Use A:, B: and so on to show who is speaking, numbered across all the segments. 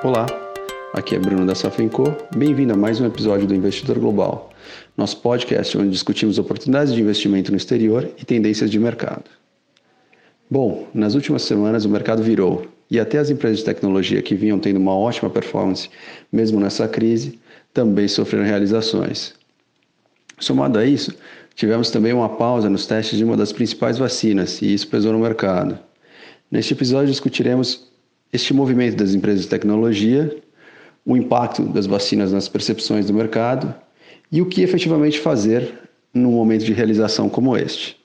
A: Olá, aqui é Bruno da Safenco. Bem-vindo a mais um episódio do Investidor Global, nosso podcast onde discutimos oportunidades de investimento no exterior e tendências de mercado. Bom, nas últimas semanas o mercado virou e até as empresas de tecnologia que vinham tendo uma ótima performance, mesmo nessa crise, também sofreram realizações. Somado a isso, tivemos também uma pausa nos testes de uma das principais vacinas e isso pesou no mercado. Neste episódio discutiremos este movimento das empresas de tecnologia, o impacto das vacinas nas percepções do mercado e o que efetivamente fazer num momento de realização como este.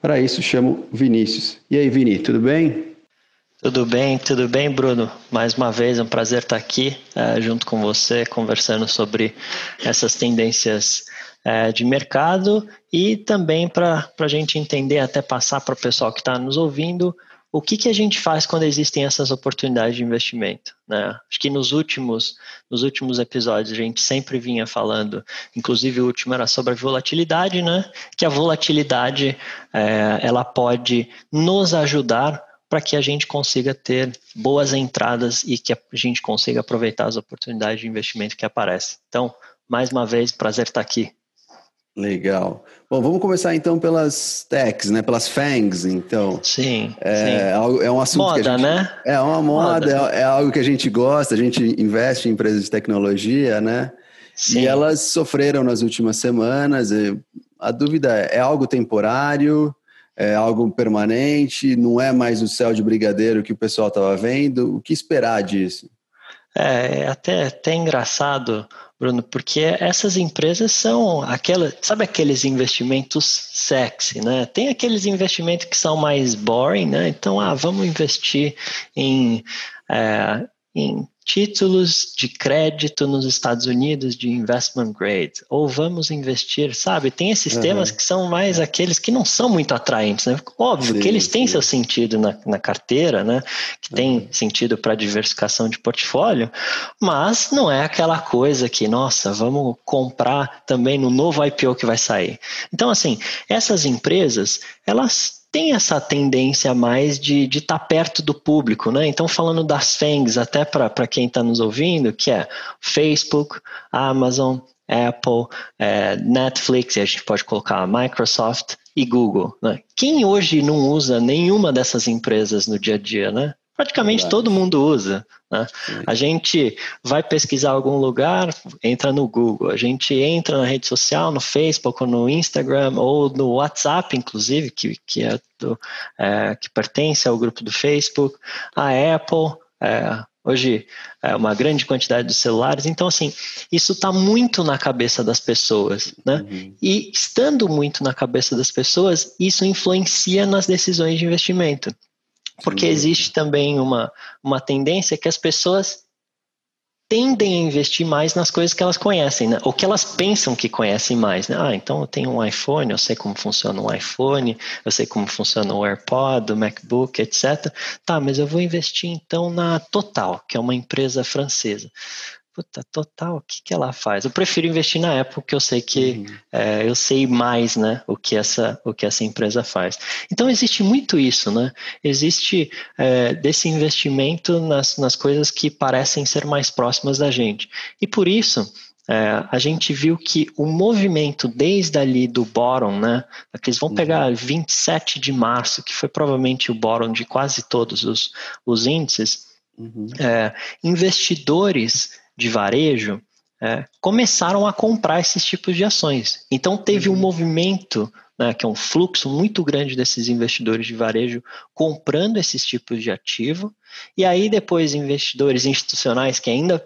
A: Para isso, chamo Vinícius. E aí, Vini, tudo bem?
B: Tudo bem, tudo bem, Bruno? Mais uma vez, é um prazer estar aqui é, junto com você, conversando sobre essas tendências é, de mercado e também para a gente entender, até passar para o pessoal que está nos ouvindo, o que, que a gente faz quando existem essas oportunidades de investimento? Né? Acho que nos últimos, nos últimos episódios a gente sempre vinha falando, inclusive o último era sobre a volatilidade, né? que a volatilidade é, ela pode nos ajudar para que a gente consiga ter boas entradas e que a gente consiga aproveitar as oportunidades de investimento que aparecem. Então, mais uma vez, prazer estar aqui.
A: Legal. Bom, vamos começar então pelas techs, né? Pelas FANGs, então.
B: Sim.
A: É,
B: sim.
A: é um assunto
B: moda,
A: que a gente,
B: né?
A: É uma moda, moda. É, é, algo que a gente gosta, a gente investe em empresas de tecnologia, né? Sim. E elas sofreram nas últimas semanas. a dúvida é, é algo temporário? É algo permanente? Não é mais o céu de brigadeiro que o pessoal estava vendo? O que esperar disso?
B: É, até, até engraçado Bruno, porque essas empresas são aquelas, sabe aqueles investimentos sexy, né? Tem aqueles investimentos que são mais boring, né? Então, ah, vamos investir em, é, em títulos de crédito nos Estados Unidos de investment grade, ou vamos investir, sabe? Tem esses uhum. temas que são mais aqueles que não são muito atraentes, né? Óbvio sim, que eles têm sim. seu sentido na, na, carteira, né? Que uhum. tem sentido para diversificação de portfólio, mas não é aquela coisa que, nossa, vamos comprar também no novo IPO que vai sair. Então, assim, essas empresas, elas tem essa tendência mais de estar tá perto do público, né? Então, falando das FANGs, até para quem está nos ouvindo, que é Facebook, Amazon, Apple, é, Netflix, e a gente pode colocar Microsoft e Google. Né? Quem hoje não usa nenhuma dessas empresas no dia a dia, né? Praticamente Verdade. todo mundo usa. Né? A gente vai pesquisar algum lugar, entra no Google. A gente entra na rede social, no Facebook, ou no Instagram, ou no WhatsApp, inclusive, que, que, é do, é, que pertence ao grupo do Facebook. A Apple, é, hoje é uma grande quantidade de celulares. Então, assim, isso está muito na cabeça das pessoas, né? Uhum. E estando muito na cabeça das pessoas, isso influencia nas decisões de investimento. Porque existe também uma, uma tendência que as pessoas tendem a investir mais nas coisas que elas conhecem, né? ou que elas pensam que conhecem mais. Né? Ah, então eu tenho um iPhone, eu sei como funciona um iPhone, eu sei como funciona o AirPod, o MacBook, etc. Tá, mas eu vou investir então na Total, que é uma empresa francesa puta, total, o que, que ela faz? Eu prefiro investir na Apple, porque eu sei que uhum. é, eu sei mais, né, o que essa, o que essa empresa faz. Então existe muito isso, né? Existe é, desse investimento nas, nas coisas que parecem ser mais próximas da gente. E por isso é, a gente viu que o movimento desde ali do bottom, né, que eles vão uhum. pegar 27 de março, que foi provavelmente o bottom de quase todos os, os índices, uhum. é, investidores de varejo é, começaram a comprar esses tipos de ações. Então teve um uhum. movimento, né, que é um fluxo muito grande desses investidores de varejo comprando esses tipos de ativo, e aí depois investidores institucionais que ainda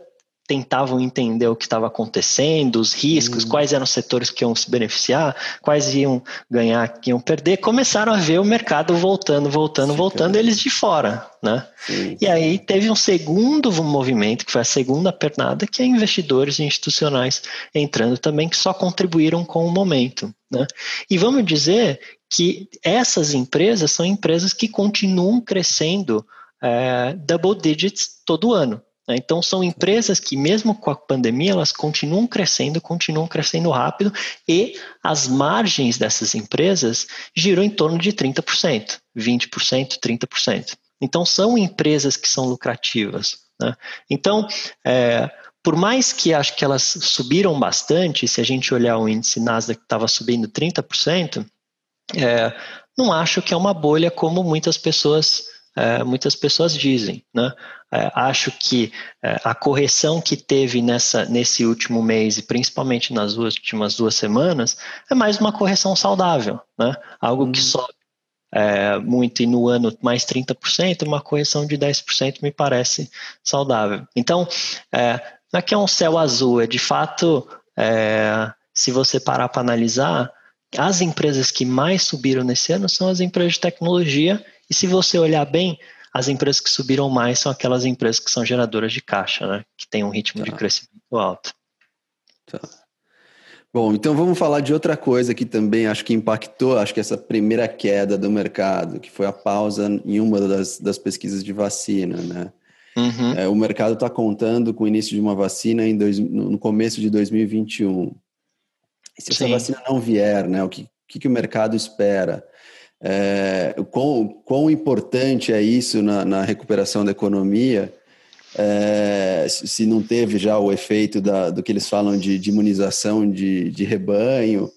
B: tentavam entender o que estava acontecendo, os riscos, uhum. quais eram os setores que iam se beneficiar, quais iam ganhar, que iam perder, começaram a ver o mercado voltando, voltando, Sim, voltando, eles de fora, né? Sim. E aí teve um segundo movimento, que foi a segunda pernada, que é investidores institucionais entrando também, que só contribuíram com o momento, né? E vamos dizer que essas empresas são empresas que continuam crescendo é, double digits todo ano. Né? Então, são empresas que, mesmo com a pandemia, elas continuam crescendo, continuam crescendo rápido e as margens dessas empresas giram em torno de 30%, 20%, 30%. Então, são empresas que são lucrativas. Né? Então, é, por mais que acho que elas subiram bastante, se a gente olhar o índice Nasdaq que estava subindo 30%, é, não acho que é uma bolha como muitas pessoas é, muitas pessoas dizem. Né? É, acho que é, a correção que teve nessa, nesse último mês, e principalmente nas últimas duas semanas, é mais uma correção saudável. Né? Algo que uhum. sobe é, muito e no ano mais 30%, uma correção de 10% me parece saudável. Então, é, não é que é um céu azul, é de fato, é, se você parar para analisar, as empresas que mais subiram nesse ano são as empresas de tecnologia, e se você olhar bem, as empresas que subiram mais são aquelas empresas que são geradoras de caixa, né? que têm um ritmo tá. de crescimento alto.
A: Tá. Bom, então vamos falar de outra coisa que também acho que impactou, acho que essa primeira queda do mercado, que foi a pausa em uma das, das pesquisas de vacina, né? Uhum. É, o mercado está contando com o início de uma vacina em dois, no começo de 2021. E se Sim. essa vacina não vier, né? O que, que, que o mercado espera? É, quão, quão importante é isso na, na recuperação da economia? é, se não teve já o efeito da, do que eles falam de, de imunização de, de rebanho.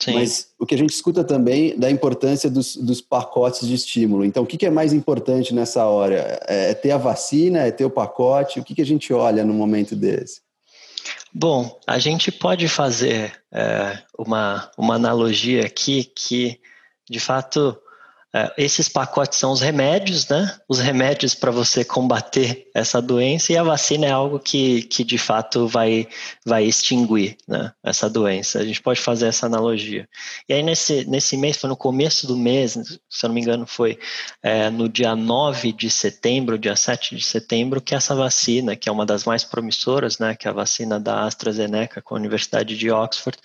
A: Sim. Mas o que a gente escuta também da importância dos, dos pacotes de estímulo. Então, o que, que é mais importante nessa hora? É, é ter a vacina? É ter o pacote? O que, que a gente olha no momento desse?
B: Bom, a gente pode fazer é, uma, uma analogia aqui que, de fato, esses pacotes são os remédios, né? Os remédios para você combater essa doença e a vacina é algo que, que de fato vai, vai extinguir né? essa doença. A gente pode fazer essa analogia. E aí, nesse, nesse mês, foi no começo do mês, se eu não me engano, foi é, no dia 9 de setembro, dia 7 de setembro, que essa vacina, que é uma das mais promissoras, né? Que é a vacina da AstraZeneca com a Universidade de Oxford,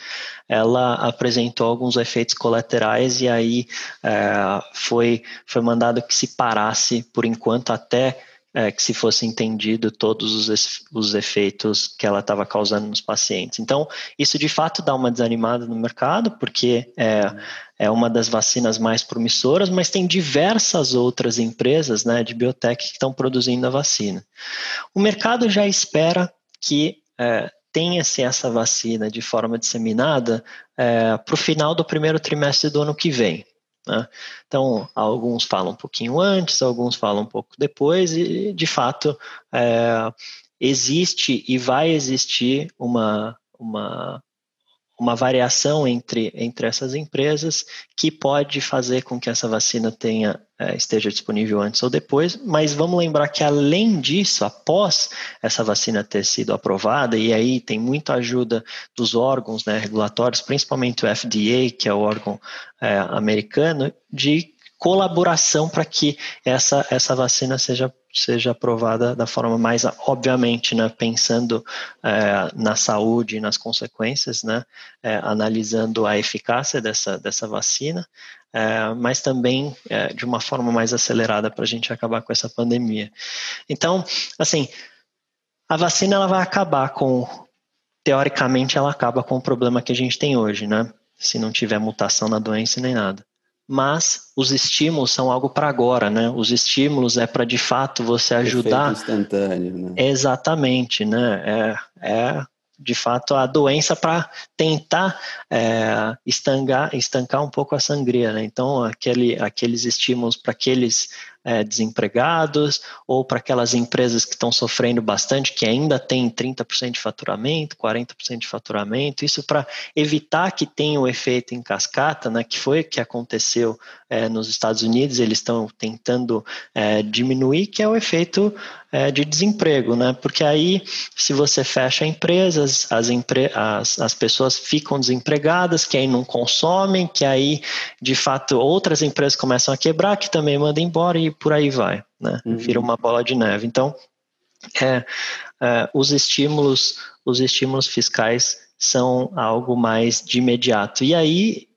B: ela apresentou alguns efeitos colaterais e aí. É, foi, foi mandado que se parasse por enquanto até é, que se fosse entendido todos os, os efeitos que ela estava causando nos pacientes. Então, isso de fato dá uma desanimada no mercado, porque é, é uma das vacinas mais promissoras, mas tem diversas outras empresas né, de biotech que estão produzindo a vacina. O mercado já espera que é, tenha-se essa vacina de forma disseminada é, para o final do primeiro trimestre do ano que vem. Né? Então, alguns falam um pouquinho antes, alguns falam um pouco depois, e de fato é, existe e vai existir uma, uma, uma variação entre, entre essas empresas que pode fazer com que essa vacina tenha é, esteja disponível antes ou depois, mas vamos lembrar que além disso, após essa vacina ter sido aprovada, e aí tem muita ajuda dos órgãos né, regulatórios, principalmente o FDA, que é o órgão é, americano, de colaboração para que essa, essa vacina seja, seja aprovada da forma mais, obviamente, né, pensando é, na saúde e nas consequências, né, é, analisando a eficácia dessa, dessa vacina, é, mas também é, de uma forma mais acelerada para a gente acabar com essa pandemia. Então, assim, a vacina ela vai acabar com, teoricamente, ela acaba com o problema que a gente tem hoje, né? Se não tiver mutação na doença nem nada mas os estímulos são algo para agora, né? Os estímulos é para de fato você ajudar.
A: Efeito instantâneo, né?
B: Exatamente, né? É, é de fato a doença para tentar é, estancar, estancar um pouco a sangria, né? Então aquele, aqueles estímulos para aqueles é, desempregados ou para aquelas empresas que estão sofrendo bastante, que ainda tem 30% de faturamento, 40% de faturamento, isso para evitar que tenha o efeito em cascata, né, que foi o que aconteceu é, nos Estados Unidos, eles estão tentando é, diminuir, que é o efeito é, de desemprego, né? Porque aí, se você fecha empresas, as, empre as, as pessoas ficam desempregadas, que aí não consomem, que aí, de fato, outras empresas começam a quebrar, que também mandam embora e por aí vai, né? Uhum. Vira uma bola de neve. Então, é, é, os estímulos, os estímulos fiscais são algo mais de imediato. E aí,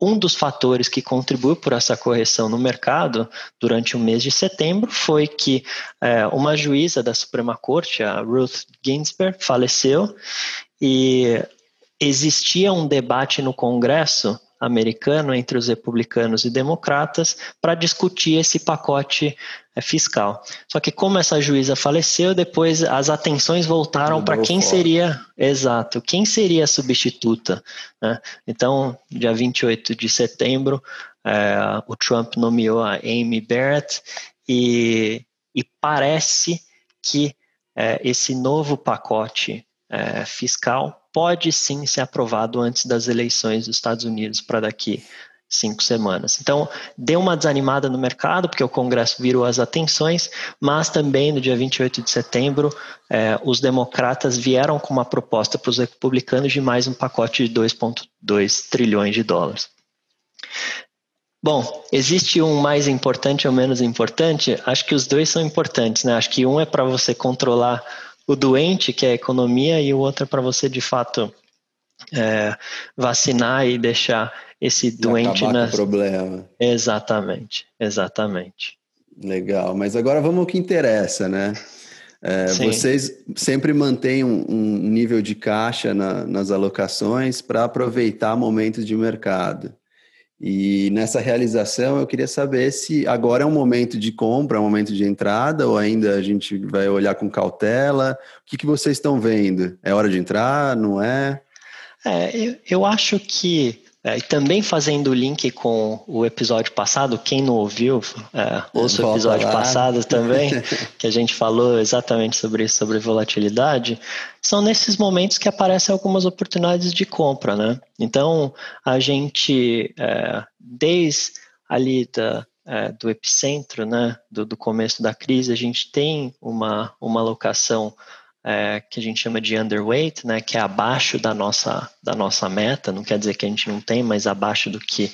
B: um dos fatores que contribuiu por essa correção no mercado durante o mês de setembro foi que é, uma juíza da Suprema Corte, a Ruth Ginsburg, faleceu e existia um debate no Congresso americano entre os republicanos e democratas para discutir esse pacote é, fiscal. Só que como essa juíza faleceu, depois as atenções voltaram para quem fora. seria, exato, quem seria a substituta. Né? Então, dia 28 de setembro, é, o Trump nomeou a Amy Barrett e, e parece que é, esse novo pacote é, fiscal pode sim ser aprovado antes das eleições dos Estados Unidos para daqui cinco semanas. Então, deu uma desanimada no mercado, porque o Congresso virou as atenções, mas também no dia 28 de setembro, é, os democratas vieram com uma proposta para os republicanos de mais um pacote de 2,2 trilhões de dólares. Bom, existe um mais importante ou menos importante? Acho que os dois são importantes, né? Acho que um é para você controlar o doente, que é a economia, e o outro é para você, de fato, é, vacinar e deixar esse doente
A: na. problema.
B: Exatamente, exatamente.
A: Legal, mas agora vamos ao que interessa, né? É, vocês sempre mantêm um, um nível de caixa na, nas alocações para aproveitar momentos de mercado. E nessa realização eu queria saber se agora é um momento de compra, é um momento de entrada, ou ainda a gente vai olhar com cautela. O que, que vocês estão vendo? É hora de entrar? Não é?
B: É, eu, eu acho que é, e também fazendo o link com o episódio passado, quem não ouviu, é, ouça o episódio passado também, que a gente falou exatamente sobre isso, sobre volatilidade, são nesses momentos que aparecem algumas oportunidades de compra, né? Então, a gente, é, desde ali da, é, do epicentro, né, do, do começo da crise, a gente tem uma, uma alocação é, que a gente chama de underweight, né, que é abaixo da nossa, da nossa meta, não quer dizer que a gente não tem, mas abaixo do que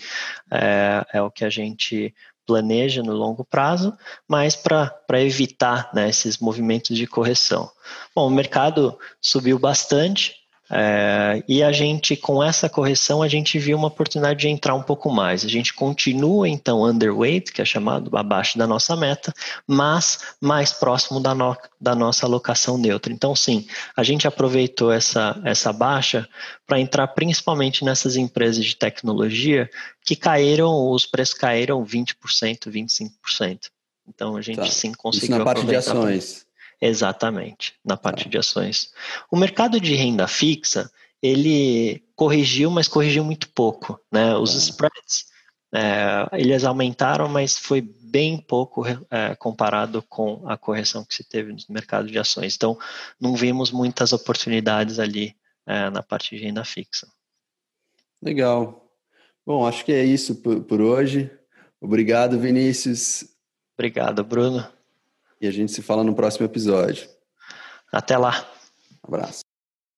B: é, é o que a gente planeja no longo prazo, mas para evitar né, esses movimentos de correção. Bom, o mercado subiu bastante, é, e a gente, com essa correção, a gente viu uma oportunidade de entrar um pouco mais. A gente continua, então, underweight, que é chamado abaixo da nossa meta, mas mais próximo da, no, da nossa alocação neutra. Então, sim, a gente aproveitou essa, essa baixa para entrar principalmente nessas empresas de tecnologia que caíram, os preços caíram 20%, 25%. Então, a gente tá. sim conseguiu.
A: Isso na parte de ações.
B: Exatamente, na parte de ações. O mercado de renda fixa, ele corrigiu, mas corrigiu muito pouco. Né? Os spreads, é, eles aumentaram, mas foi bem pouco é, comparado com a correção que se teve no mercado de ações. Então, não vimos muitas oportunidades ali é, na parte de renda fixa.
A: Legal. Bom, acho que é isso por, por hoje. Obrigado, Vinícius.
B: Obrigado, Bruno.
A: E a gente se fala no próximo episódio.
B: Até lá.
A: Um abraço.